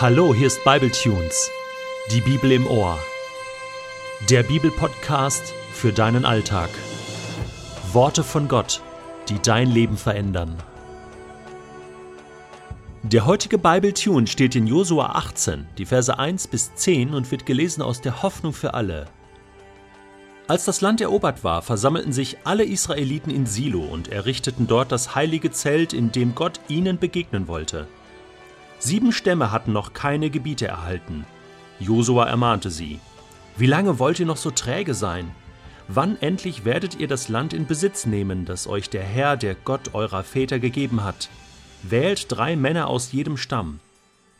Hallo, hier ist Bibletunes, die Bibel im Ohr. Der Bibelpodcast für deinen Alltag. Worte von Gott, die dein Leben verändern. Der heutige Bibletune steht in Josua 18, die Verse 1 bis 10 und wird gelesen aus der Hoffnung für alle. Als das Land erobert war, versammelten sich alle Israeliten in Silo und errichteten dort das heilige Zelt, in dem Gott ihnen begegnen wollte. Sieben Stämme hatten noch keine Gebiete erhalten. Josua ermahnte sie: Wie lange wollt ihr noch so träge sein? Wann endlich werdet ihr das Land in Besitz nehmen, das euch der Herr, der Gott eurer Väter gegeben hat? Wählt drei Männer aus jedem Stamm.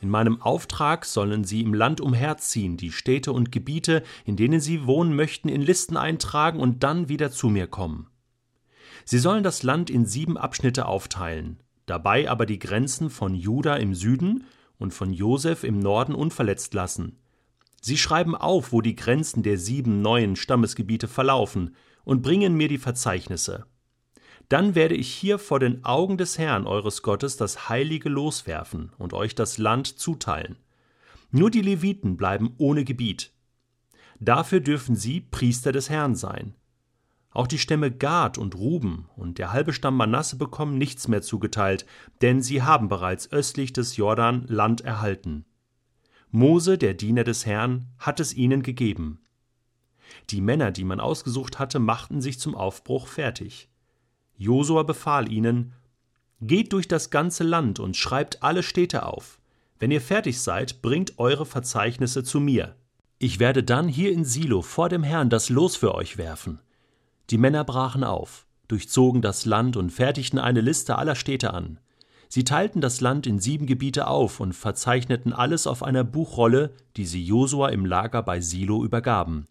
In meinem Auftrag sollen sie im Land umherziehen, die Städte und Gebiete, in denen sie wohnen möchten, in Listen eintragen und dann wieder zu mir kommen. Sie sollen das Land in sieben Abschnitte aufteilen dabei aber die Grenzen von Juda im Süden und von Josef im Norden unverletzt lassen. Sie schreiben auf, wo die Grenzen der sieben neuen Stammesgebiete verlaufen, und bringen mir die Verzeichnisse. Dann werde ich hier vor den Augen des Herrn eures Gottes das Heilige loswerfen und euch das Land zuteilen. Nur die Leviten bleiben ohne Gebiet. Dafür dürfen sie Priester des Herrn sein. Auch die Stämme Gad und Ruben und der halbe Stamm Manasse bekommen nichts mehr zugeteilt, denn sie haben bereits östlich des Jordan Land erhalten. Mose, der Diener des Herrn, hat es ihnen gegeben. Die Männer, die man ausgesucht hatte, machten sich zum Aufbruch fertig. Josua befahl ihnen: Geht durch das ganze Land und schreibt alle Städte auf. Wenn ihr fertig seid, bringt eure Verzeichnisse zu mir. Ich werde dann hier in Silo vor dem Herrn das Los für euch werfen. Die Männer brachen auf, durchzogen das Land und fertigten eine Liste aller Städte an. Sie teilten das Land in sieben Gebiete auf und verzeichneten alles auf einer Buchrolle, die sie Josua im Lager bei Silo übergaben.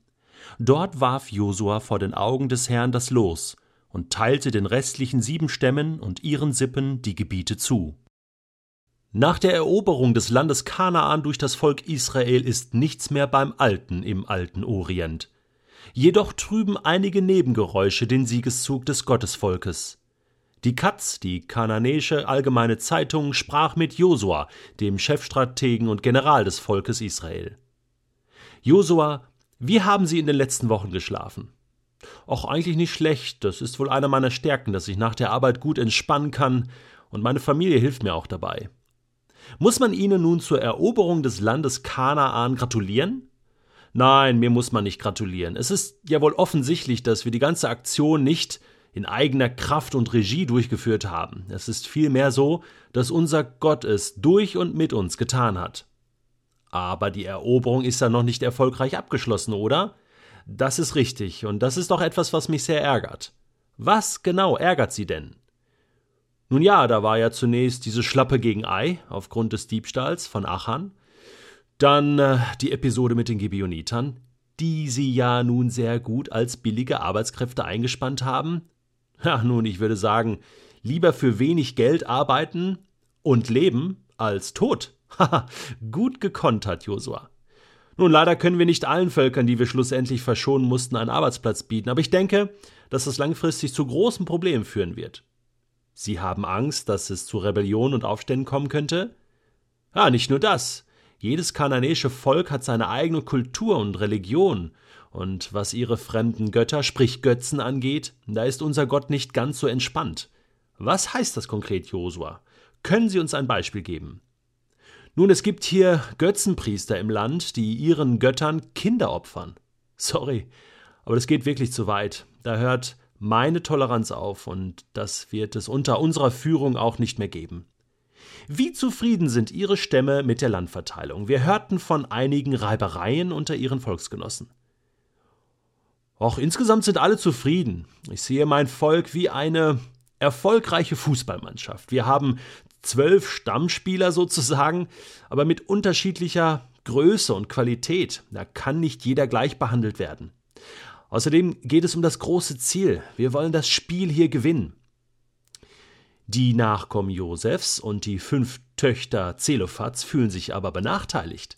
Dort warf Josua vor den Augen des Herrn das Los und teilte den restlichen sieben Stämmen und ihren Sippen die Gebiete zu. Nach der Eroberung des Landes Kanaan durch das Volk Israel ist nichts mehr beim Alten im alten Orient. Jedoch trüben einige Nebengeräusche den Siegeszug des Gottesvolkes. Die Katz, die kananäische allgemeine Zeitung, sprach mit Josua, dem Chefstrategen und General des Volkes Israel. Josua, wie haben Sie in den letzten Wochen geschlafen? Auch eigentlich nicht schlecht, das ist wohl einer meiner Stärken, dass ich nach der Arbeit gut entspannen kann, und meine Familie hilft mir auch dabei. Muss man Ihnen nun zur Eroberung des Landes Kanaan gratulieren? Nein, mir muss man nicht gratulieren. Es ist ja wohl offensichtlich, dass wir die ganze Aktion nicht in eigener Kraft und Regie durchgeführt haben. Es ist vielmehr so, dass unser Gott es durch und mit uns getan hat. Aber die Eroberung ist ja noch nicht erfolgreich abgeschlossen, oder? Das ist richtig, und das ist doch etwas, was mich sehr ärgert. Was genau ärgert Sie denn? Nun ja, da war ja zunächst diese Schlappe gegen Ei aufgrund des Diebstahls von Achan. Dann äh, die Episode mit den Gebionitern, die sie ja nun sehr gut als billige Arbeitskräfte eingespannt haben. Ja, nun, ich würde sagen, lieber für wenig Geld arbeiten und leben als tot. Haha, gut gekontert, Josua. Nun, leider können wir nicht allen Völkern, die wir schlussendlich verschonen mussten, einen Arbeitsplatz bieten, aber ich denke, dass das langfristig zu großen Problemen führen wird. Sie haben Angst, dass es zu Rebellion und Aufständen kommen könnte? Ja, nicht nur das. Jedes kananäische Volk hat seine eigene Kultur und Religion, und was ihre fremden Götter, sprich Götzen angeht, da ist unser Gott nicht ganz so entspannt. Was heißt das konkret, Josua? Können Sie uns ein Beispiel geben? Nun, es gibt hier Götzenpriester im Land, die ihren Göttern Kinder opfern. Sorry, aber das geht wirklich zu weit. Da hört meine Toleranz auf, und das wird es unter unserer Führung auch nicht mehr geben. Wie zufrieden sind ihre Stämme mit der Landverteilung? Wir hörten von einigen Reibereien unter ihren Volksgenossen. Auch insgesamt sind alle zufrieden. Ich sehe mein Volk wie eine erfolgreiche Fußballmannschaft. Wir haben zwölf Stammspieler sozusagen, aber mit unterschiedlicher Größe und Qualität. Da kann nicht jeder gleich behandelt werden. Außerdem geht es um das große Ziel. Wir wollen das Spiel hier gewinnen. Die Nachkommen Josefs und die fünf Töchter Zelophats fühlen sich aber benachteiligt.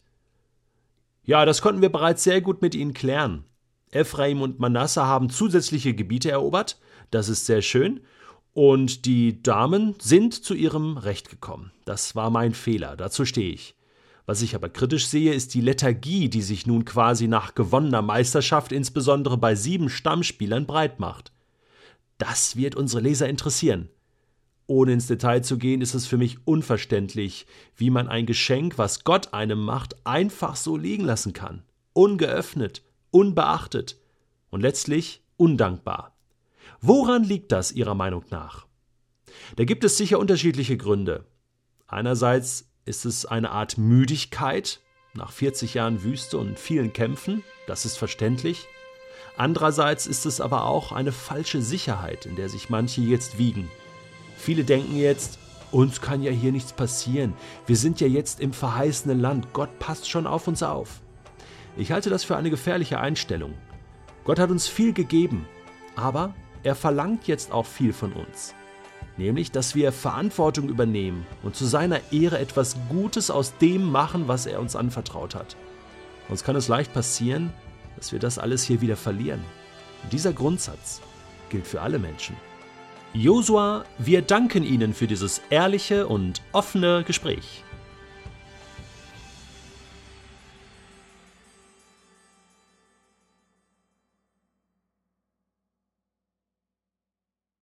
Ja, das konnten wir bereits sehr gut mit ihnen klären. Ephraim und Manasse haben zusätzliche Gebiete erobert, das ist sehr schön, und die Damen sind zu ihrem Recht gekommen. Das war mein Fehler, dazu stehe ich. Was ich aber kritisch sehe, ist die Lethargie, die sich nun quasi nach gewonnener Meisterschaft insbesondere bei sieben Stammspielern breit macht. Das wird unsere Leser interessieren. Ohne ins Detail zu gehen, ist es für mich unverständlich, wie man ein Geschenk, was Gott einem macht, einfach so liegen lassen kann. Ungeöffnet, unbeachtet und letztlich undankbar. Woran liegt das Ihrer Meinung nach? Da gibt es sicher unterschiedliche Gründe. Einerseits ist es eine Art Müdigkeit nach 40 Jahren Wüste und vielen Kämpfen, das ist verständlich. Andererseits ist es aber auch eine falsche Sicherheit, in der sich manche jetzt wiegen. Viele denken jetzt, uns kann ja hier nichts passieren, wir sind ja jetzt im verheißenen Land, Gott passt schon auf uns auf. Ich halte das für eine gefährliche Einstellung. Gott hat uns viel gegeben, aber er verlangt jetzt auch viel von uns nämlich dass wir Verantwortung übernehmen und zu seiner Ehre etwas Gutes aus dem machen, was er uns anvertraut hat. Uns kann es leicht passieren, dass wir das alles hier wieder verlieren. Und dieser Grundsatz gilt für alle Menschen. Josua, wir danken Ihnen für dieses ehrliche und offene Gespräch.